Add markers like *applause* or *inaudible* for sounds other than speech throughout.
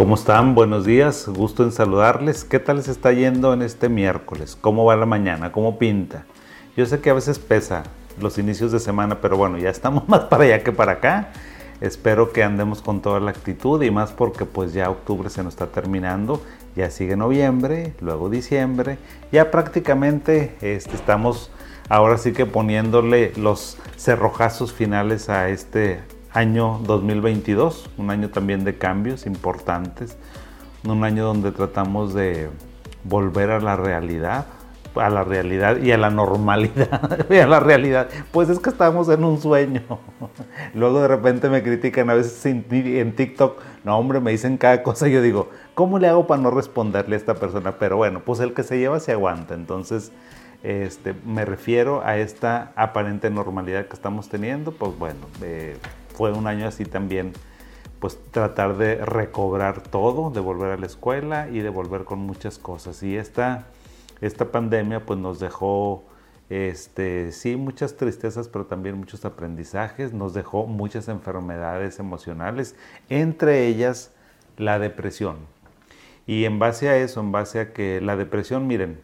¿Cómo están? Buenos días, gusto en saludarles. ¿Qué tal les está yendo en este miércoles? ¿Cómo va la mañana? ¿Cómo pinta? Yo sé que a veces pesa los inicios de semana, pero bueno, ya estamos *laughs* más para allá que para acá. Espero que andemos con toda la actitud y más porque pues ya octubre se nos está terminando, ya sigue noviembre, luego diciembre, ya prácticamente este, estamos ahora sí que poniéndole los cerrojazos finales a este año 2022, un año también de cambios importantes, un año donde tratamos de volver a la realidad, a la realidad y a la normalidad, *laughs* a la realidad. Pues es que estamos en un sueño. *laughs* Luego de repente me critican a veces en TikTok, no hombre, me dicen cada cosa y yo digo, ¿cómo le hago para no responderle a esta persona? Pero bueno, pues el que se lleva se aguanta. Entonces, este, me refiero a esta aparente normalidad que estamos teniendo, pues bueno, eh, fue un año así también, pues tratar de recobrar todo, de volver a la escuela y de volver con muchas cosas. Y esta, esta pandemia pues nos dejó, este, sí, muchas tristezas, pero también muchos aprendizajes, nos dejó muchas enfermedades emocionales, entre ellas la depresión. Y en base a eso, en base a que la depresión, miren,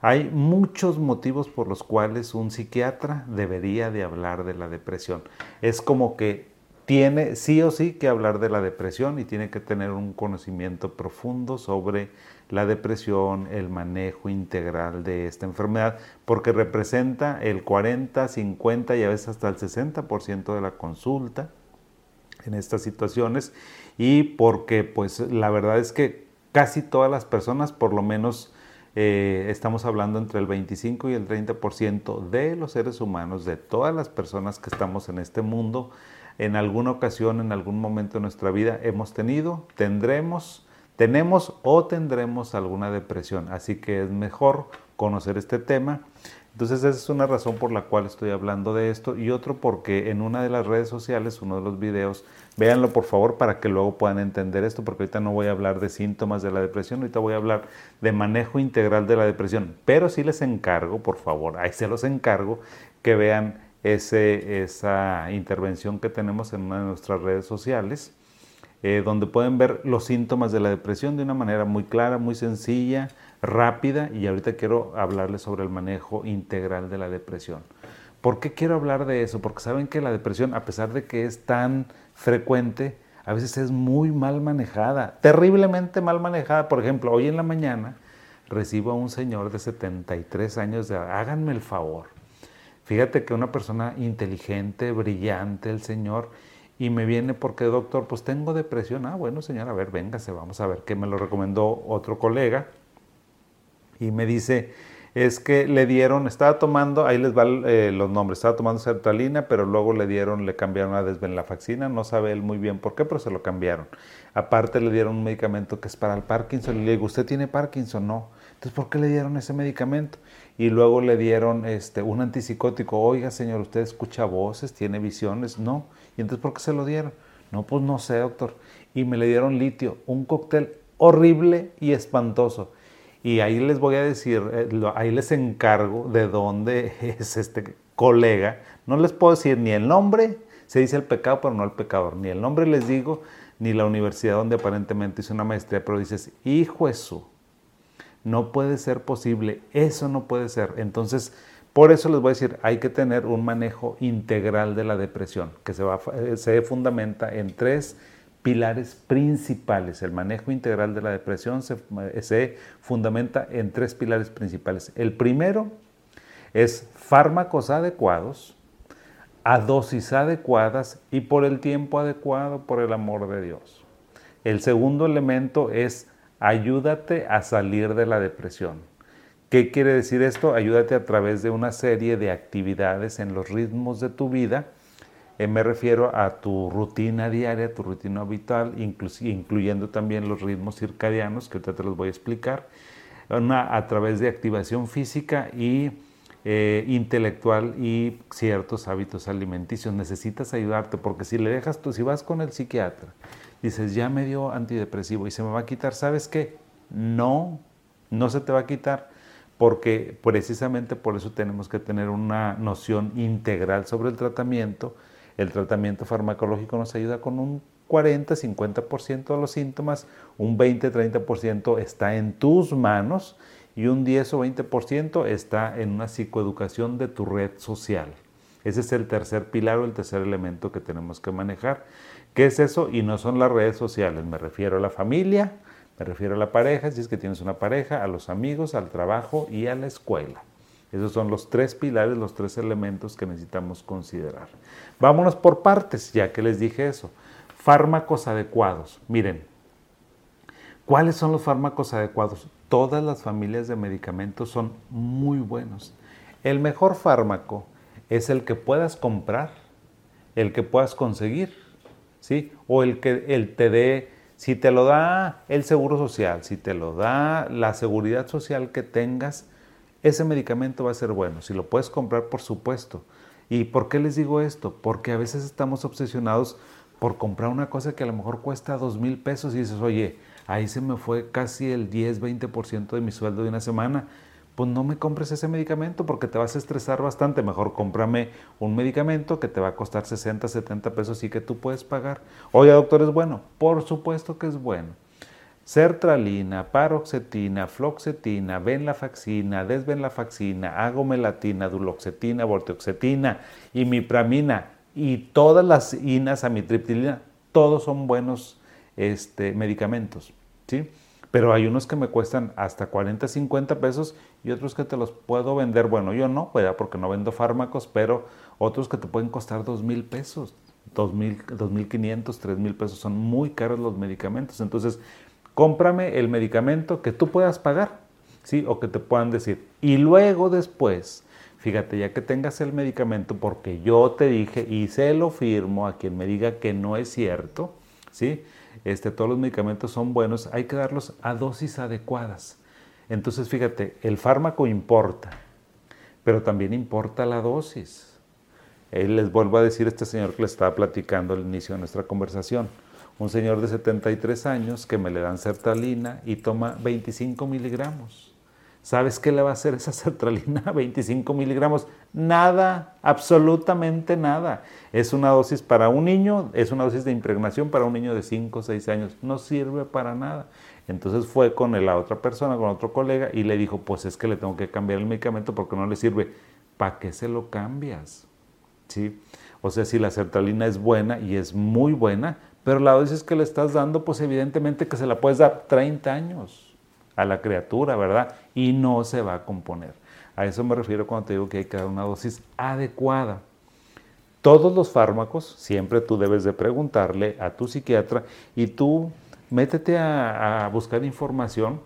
hay muchos motivos por los cuales un psiquiatra debería de hablar de la depresión. Es como que tiene sí o sí que hablar de la depresión y tiene que tener un conocimiento profundo sobre la depresión, el manejo integral de esta enfermedad, porque representa el 40, 50 y a veces hasta el 60% de la consulta en estas situaciones y porque pues la verdad es que casi todas las personas por lo menos eh, estamos hablando entre el 25 y el 30% de los seres humanos, de todas las personas que estamos en este mundo, en alguna ocasión, en algún momento de nuestra vida hemos tenido, tendremos, tenemos o tendremos alguna depresión. Así que es mejor conocer este tema. Entonces esa es una razón por la cual estoy hablando de esto y otro porque en una de las redes sociales, uno de los videos, Véanlo por favor para que luego puedan entender esto, porque ahorita no voy a hablar de síntomas de la depresión, ahorita voy a hablar de manejo integral de la depresión. Pero sí les encargo, por favor, ahí se los encargo, que vean ese, esa intervención que tenemos en una de nuestras redes sociales, eh, donde pueden ver los síntomas de la depresión de una manera muy clara, muy sencilla, rápida, y ahorita quiero hablarles sobre el manejo integral de la depresión. ¿Por qué quiero hablar de eso? Porque saben que la depresión, a pesar de que es tan frecuente, a veces es muy mal manejada, terriblemente mal manejada. Por ejemplo, hoy en la mañana recibo a un señor de 73 años de háganme el favor. Fíjate que una persona inteligente, brillante, el señor, y me viene porque, doctor, pues tengo depresión. Ah, bueno, señor, a ver, véngase, vamos a ver qué me lo recomendó otro colega. Y me dice, es que le dieron, estaba tomando, ahí les van eh, los nombres, estaba tomando sertralina, pero luego le dieron, le cambiaron a desvenlafaxina, no sabe él muy bien por qué, pero se lo cambiaron. Aparte le dieron un medicamento que es para el Parkinson, y le digo, ¿usted tiene Parkinson? No. Entonces, ¿por qué le dieron ese medicamento? Y luego le dieron este, un antipsicótico, oiga señor, ¿usted escucha voces, tiene visiones? No. ¿Y entonces por qué se lo dieron? No, pues no sé, doctor. Y me le dieron litio, un cóctel horrible y espantoso. Y ahí les voy a decir, eh, ahí les encargo de dónde *laughs* es este colega. No les puedo decir ni el nombre, se dice el pecado, pero no el pecador. Ni el nombre les digo, ni la universidad donde aparentemente hizo una maestría, pero dices, hijo eso, no puede ser posible, eso no puede ser. Entonces, por eso les voy a decir, hay que tener un manejo integral de la depresión, que se, va, eh, se fundamenta en tres pilares principales. El manejo integral de la depresión se, fundamenta en tres pilares principales. El primero es fármacos adecuados, a dosis adecuadas y por el tiempo adecuado, por el amor de Dios. El segundo elemento es ayúdate a salir de la depresión. ¿Qué quiere decir esto? Ayúdate a través de una serie de actividades en los ritmos de tu vida eh, me refiero a tu rutina diaria, tu rutina habitual, incluyendo también los ritmos circadianos, que ahorita te los voy a explicar, a través de activación física y eh, intelectual y ciertos hábitos alimenticios. Necesitas ayudarte porque si le dejas tú, si vas con el psiquiatra, dices, ya me dio antidepresivo y se me va a quitar, ¿sabes qué? No, no se te va a quitar porque precisamente por eso tenemos que tener una noción integral sobre el tratamiento el tratamiento farmacológico nos ayuda con un 40, 50% de los síntomas, un 20, 30% está en tus manos y un 10 o 20% está en una psicoeducación de tu red social. Ese es el tercer pilar o el tercer elemento que tenemos que manejar. ¿Qué es eso? Y no son las redes sociales, me refiero a la familia, me refiero a la pareja, si es que tienes una pareja, a los amigos, al trabajo y a la escuela. Esos son los tres pilares, los tres elementos que necesitamos considerar. Vámonos por partes, ya que les dije eso. Fármacos adecuados. Miren, ¿cuáles son los fármacos adecuados? Todas las familias de medicamentos son muy buenos. El mejor fármaco es el que puedas comprar, el que puedas conseguir, ¿sí? O el que el te dé, si te lo da el seguro social, si te lo da la seguridad social que tengas, ese medicamento va a ser bueno. Si lo puedes comprar, por supuesto. ¿Y por qué les digo esto? Porque a veces estamos obsesionados por comprar una cosa que a lo mejor cuesta dos mil pesos y dices, oye, ahí se me fue casi el 10, 20% de mi sueldo de una semana pues no me compres ese medicamento porque te vas a estresar bastante. Mejor cómprame un medicamento que te va a costar 60, 70 pesos y que tú puedes pagar. Oye, doctor, ¿es bueno? Por supuesto que es bueno. Sertralina, paroxetina, floxetina, venlafaxina, desvenlafaxina, agomelatina, duloxetina, volteoxetina, imipramina y todas las inas, amitriptilina, todos son buenos este, medicamentos. ¿sí? pero hay unos que me cuestan hasta 40, 50 pesos y otros que te los puedo vender, bueno, yo no, porque no vendo fármacos, pero otros que te pueden costar 2 mil pesos, 2 mil, 2.500, 3 mil pesos, son muy caros los medicamentos, entonces cómprame el medicamento que tú puedas pagar, ¿sí? O que te puedan decir. Y luego después, fíjate, ya que tengas el medicamento, porque yo te dije y se lo firmo a quien me diga que no es cierto, ¿sí? este, todos los medicamentos son buenos, hay que darlos a dosis adecuadas. Entonces, fíjate, el fármaco importa, pero también importa la dosis. Él les vuelvo a decir este señor que le estaba platicando al inicio de nuestra conversación. Un señor de 73 años que me le dan sertralina y toma 25 miligramos. ¿Sabes qué le va a hacer esa *laughs* sertralina? 25 miligramos. Nada, absolutamente nada. Es una dosis para un niño, es una dosis de impregnación para un niño de 5 o 6 años. No sirve para nada. Entonces fue con la otra persona, con otro colega, y le dijo, pues es que le tengo que cambiar el medicamento porque no le sirve. ¿Para qué se lo cambias? ¿Sí? O sea, si la sertralina es buena y es muy buena, pero la dosis que le estás dando, pues evidentemente que se la puedes dar 30 años a la criatura, ¿verdad? Y no se va a componer. A eso me refiero cuando te digo que hay que dar una dosis adecuada. Todos los fármacos, siempre tú debes de preguntarle a tu psiquiatra y tú métete a, a buscar información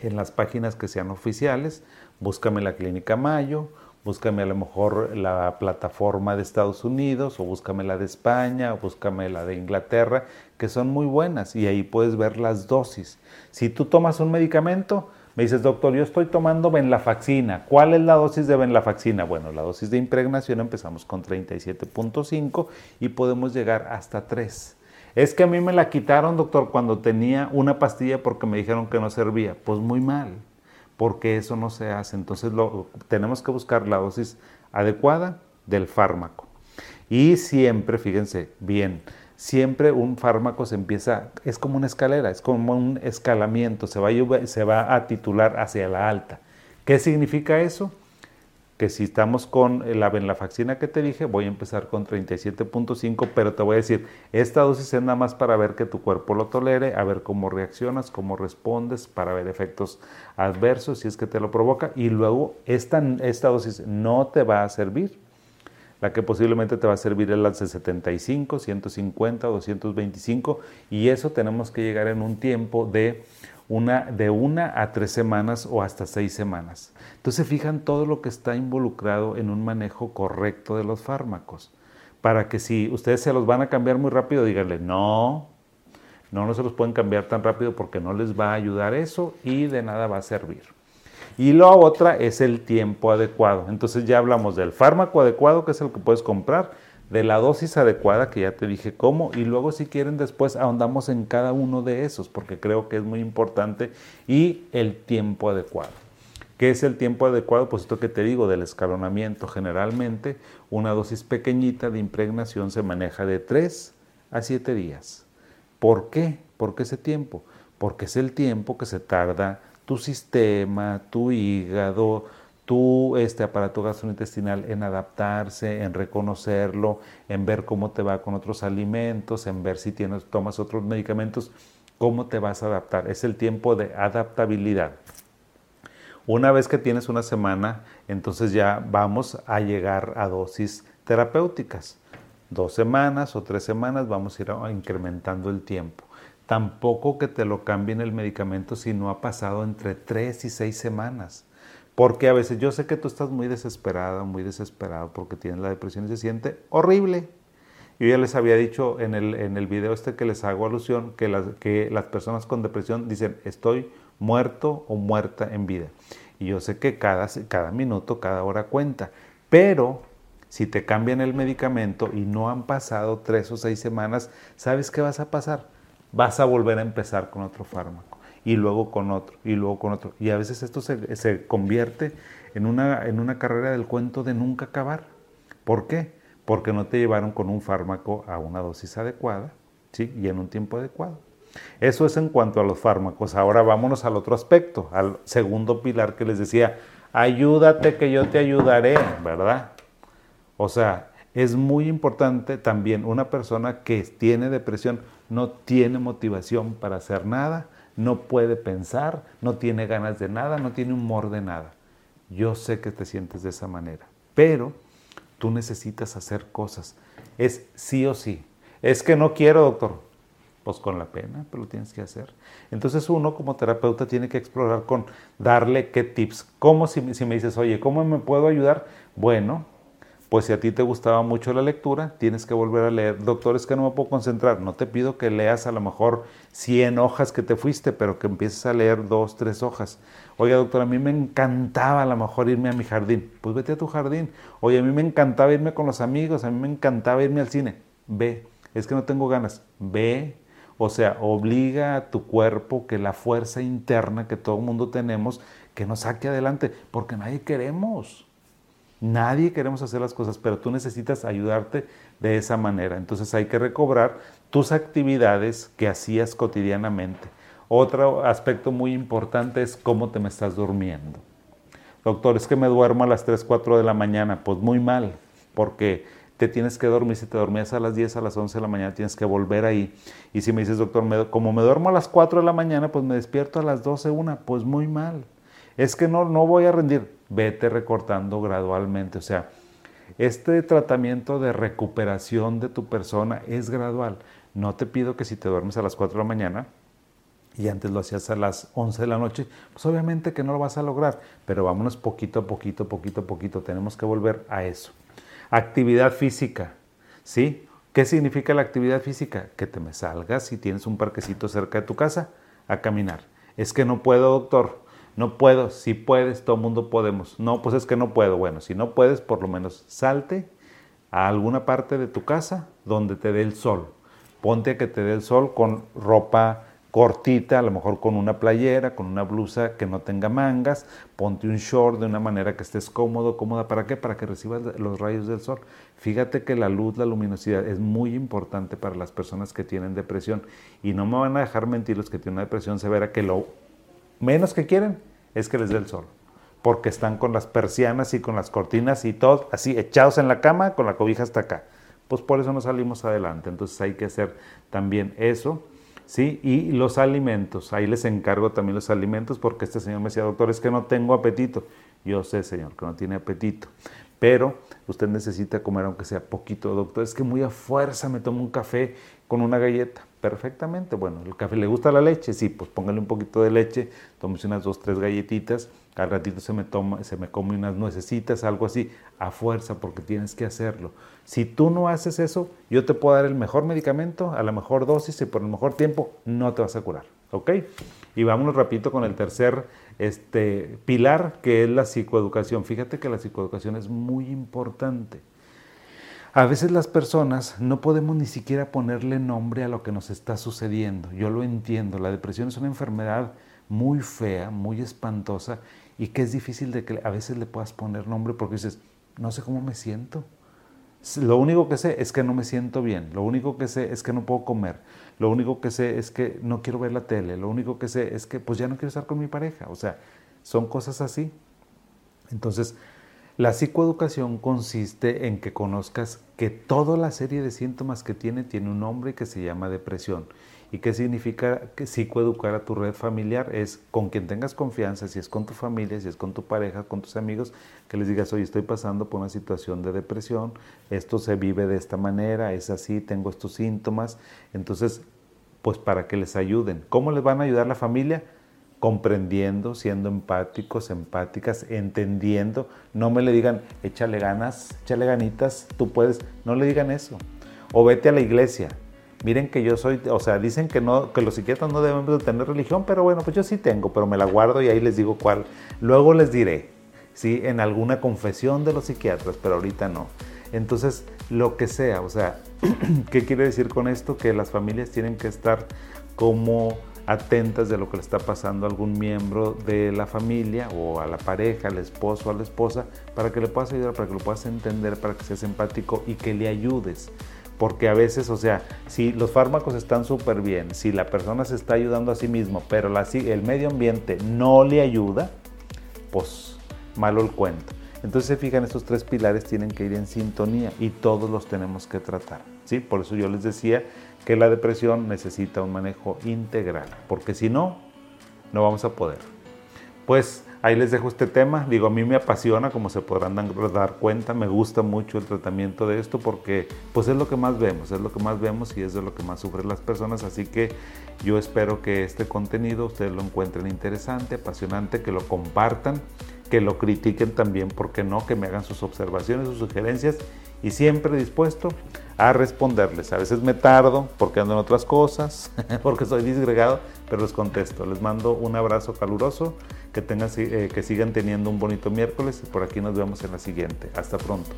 en las páginas que sean oficiales, búscame la Clínica Mayo, búscame a lo mejor la plataforma de Estados Unidos o búscame la de España o búscame la de Inglaterra, que son muy buenas y ahí puedes ver las dosis. Si tú tomas un medicamento, me dices, doctor, yo estoy tomando venlafaxina. ¿Cuál es la dosis de venlafaxina? Bueno, la dosis de impregnación empezamos con 37.5 y podemos llegar hasta 3. Es que a mí me la quitaron, doctor, cuando tenía una pastilla porque me dijeron que no servía. Pues muy mal porque eso no se hace. Entonces lo, tenemos que buscar la dosis adecuada del fármaco. Y siempre, fíjense bien, siempre un fármaco se empieza, es como una escalera, es como un escalamiento, se va, se va a titular hacia la alta. ¿Qué significa eso? Que si estamos con la venlafaxina que te dije, voy a empezar con 37.5, pero te voy a decir, esta dosis es nada más para ver que tu cuerpo lo tolere, a ver cómo reaccionas, cómo respondes, para ver efectos adversos si es que te lo provoca, y luego esta, esta dosis no te va a servir. La que posiblemente te va a servir es la de 75, 150, 225, y eso tenemos que llegar en un tiempo de una, de una a tres semanas o hasta seis semanas. Entonces fijan todo lo que está involucrado en un manejo correcto de los fármacos. Para que si ustedes se los van a cambiar muy rápido, díganle, no, no, no se los pueden cambiar tan rápido porque no les va a ayudar eso y de nada va a servir. Y la otra es el tiempo adecuado. Entonces ya hablamos del fármaco adecuado, que es el que puedes comprar, de la dosis adecuada, que ya te dije cómo, y luego si quieren después ahondamos en cada uno de esos, porque creo que es muy importante, y el tiempo adecuado. ¿Qué es el tiempo adecuado? Pues esto que te digo del escalonamiento. Generalmente una dosis pequeñita de impregnación se maneja de 3 a siete días. ¿Por qué? ¿Por qué ese tiempo? Porque es el tiempo que se tarda tu sistema, tu hígado, tu este aparato gastrointestinal en adaptarse, en reconocerlo, en ver cómo te va con otros alimentos, en ver si tienes, tomas otros medicamentos, cómo te vas a adaptar. Es el tiempo de adaptabilidad. Una vez que tienes una semana, entonces ya vamos a llegar a dosis terapéuticas. Dos semanas o tres semanas vamos a ir incrementando el tiempo. Tampoco que te lo cambien el medicamento si no ha pasado entre tres y seis semanas. Porque a veces yo sé que tú estás muy desesperada, muy desesperado porque tienes la depresión y se siente horrible. Yo ya les había dicho en el, en el video este que les hago alusión que las, que las personas con depresión dicen estoy muerto o muerta en vida. Y yo sé que cada, cada minuto, cada hora cuenta. Pero si te cambian el medicamento y no han pasado tres o seis semanas, ¿sabes qué vas a pasar? Vas a volver a empezar con otro fármaco y luego con otro y luego con otro. Y a veces esto se, se convierte en una, en una carrera del cuento de nunca acabar. ¿Por qué? Porque no te llevaron con un fármaco a una dosis adecuada ¿sí? y en un tiempo adecuado. Eso es en cuanto a los fármacos. Ahora vámonos al otro aspecto, al segundo pilar que les decía, ayúdate que yo te ayudaré, ¿verdad? O sea, es muy importante también una persona que tiene depresión no tiene motivación para hacer nada, no puede pensar, no tiene ganas de nada, no tiene humor de nada. Yo sé que te sientes de esa manera, pero tú necesitas hacer cosas. Es sí o sí. Es que no quiero, doctor pues con la pena, pero lo tienes que hacer. Entonces uno como terapeuta tiene que explorar con darle qué tips. ¿Cómo si, si me dices, oye, ¿cómo me puedo ayudar? Bueno, pues si a ti te gustaba mucho la lectura, tienes que volver a leer. Doctor, es que no me puedo concentrar. No te pido que leas a lo mejor 100 hojas que te fuiste, pero que empieces a leer dos, tres hojas. Oye, doctor, a mí me encantaba a lo mejor irme a mi jardín. Pues vete a tu jardín. Oye, a mí me encantaba irme con los amigos, a mí me encantaba irme al cine. Ve. Es que no tengo ganas. Ve, o sea, obliga a tu cuerpo que la fuerza interna que todo el mundo tenemos, que nos saque adelante, porque nadie queremos. Nadie queremos hacer las cosas, pero tú necesitas ayudarte de esa manera. Entonces hay que recobrar tus actividades que hacías cotidianamente. Otro aspecto muy importante es cómo te me estás durmiendo. Doctor, es que me duermo a las 3, 4 de la mañana. Pues muy mal, porque te tienes que dormir, si te dormías a las 10, a las 11 de la mañana, tienes que volver ahí. Y si me dices, doctor, como me duermo a las 4 de la mañana, pues me despierto a las 12, una, pues muy mal. Es que no, no voy a rendir. Vete recortando gradualmente. O sea, este tratamiento de recuperación de tu persona es gradual. No te pido que si te duermes a las 4 de la mañana, y antes lo hacías a las 11 de la noche, pues obviamente que no lo vas a lograr, pero vámonos poquito a poquito, poquito a poquito, tenemos que volver a eso. Actividad física, ¿sí? ¿Qué significa la actividad física? Que te me salgas si tienes un parquecito cerca de tu casa a caminar. Es que no puedo, doctor. No puedo. Si puedes, todo mundo podemos. No, pues es que no puedo. Bueno, si no puedes, por lo menos salte a alguna parte de tu casa donde te dé el sol. Ponte a que te dé el sol con ropa cortita, a lo mejor con una playera, con una blusa que no tenga mangas, ponte un short de una manera que estés cómodo, cómoda, ¿para qué? Para que recibas los rayos del sol. Fíjate que la luz, la luminosidad es muy importante para las personas que tienen depresión y no me van a dejar mentir los que tienen una depresión severa que lo menos que quieren es que les dé el sol porque están con las persianas y con las cortinas y todo así echados en la cama con la cobija hasta acá. Pues por eso no salimos adelante. Entonces hay que hacer también eso ¿sí? Y los alimentos, ahí les encargo también los alimentos porque este señor me decía, doctor, es que no tengo apetito. Yo sé, señor, que no tiene apetito, pero usted necesita comer aunque sea poquito, doctor. Es que muy a fuerza me tomo un café con una galleta. Perfectamente, bueno, el café le gusta la leche, sí, pues póngale un poquito de leche, tómese unas dos, tres galletitas, al ratito se me, toma, se me come unas nuecesitas, algo así, a fuerza, porque tienes que hacerlo. Si tú no haces eso, yo te puedo dar el mejor medicamento, a la mejor dosis y por el mejor tiempo, no te vas a curar, ¿ok? Y vámonos rapidito con el tercer este, pilar, que es la psicoeducación. Fíjate que la psicoeducación es muy importante. A veces las personas no podemos ni siquiera ponerle nombre a lo que nos está sucediendo. Yo lo entiendo, la depresión es una enfermedad muy fea, muy espantosa y que es difícil de que a veces le puedas poner nombre porque dices, no sé cómo me siento. Lo único que sé es que no me siento bien, lo único que sé es que no puedo comer, lo único que sé es que no quiero ver la tele, lo único que sé es que pues ya no quiero estar con mi pareja, o sea, son cosas así. Entonces, la psicoeducación consiste en que conozcas que toda la serie de síntomas que tiene tiene un nombre que se llama depresión. ¿Y qué significa que psicoeducar a tu red familiar? Es con quien tengas confianza, si es con tu familia, si es con tu pareja, con tus amigos, que les digas, oye, estoy pasando por una situación de depresión, esto se vive de esta manera, es así, tengo estos síntomas. Entonces, pues para que les ayuden. ¿Cómo les van a ayudar la familia? Comprendiendo, siendo empáticos, empáticas, entendiendo. No me le digan, échale ganas, échale ganitas, tú puedes. No le digan eso. O vete a la iglesia. Miren que yo soy, o sea, dicen que no, que los psiquiatras no deben de tener religión, pero bueno, pues yo sí tengo, pero me la guardo y ahí les digo cuál. Luego les diré, sí, en alguna confesión de los psiquiatras, pero ahorita no. Entonces, lo que sea, o sea, *clears throat* ¿qué quiere decir con esto? Que las familias tienen que estar como atentas de lo que le está pasando a algún miembro de la familia o a la pareja, al esposo, a la esposa, para que le puedas ayudar, para que lo puedas entender, para que seas empático y que le ayudes. Porque a veces, o sea, si los fármacos están súper bien, si la persona se está ayudando a sí mismo, pero la, el medio ambiente no le ayuda, pues malo el cuento. Entonces se fijan, estos tres pilares tienen que ir en sintonía y todos los tenemos que tratar. ¿sí? Por eso yo les decía que la depresión necesita un manejo integral, porque si no, no vamos a poder. Pues ahí les dejo este tema. Digo, a mí me apasiona, como se podrán dar cuenta, me gusta mucho el tratamiento de esto porque pues es lo que más vemos, es lo que más vemos y es de lo que más sufren las personas. Así que yo espero que este contenido ustedes lo encuentren interesante, apasionante, que lo compartan, que lo critiquen también, porque no? Que me hagan sus observaciones, sus sugerencias y siempre dispuesto a responderles. A veces me tardo porque ando en otras cosas, *laughs* porque soy disgregado, pero les contesto. Les mando un abrazo caluroso, que, tengan, eh, que sigan teniendo un bonito miércoles y por aquí nos vemos en la siguiente. Hasta pronto.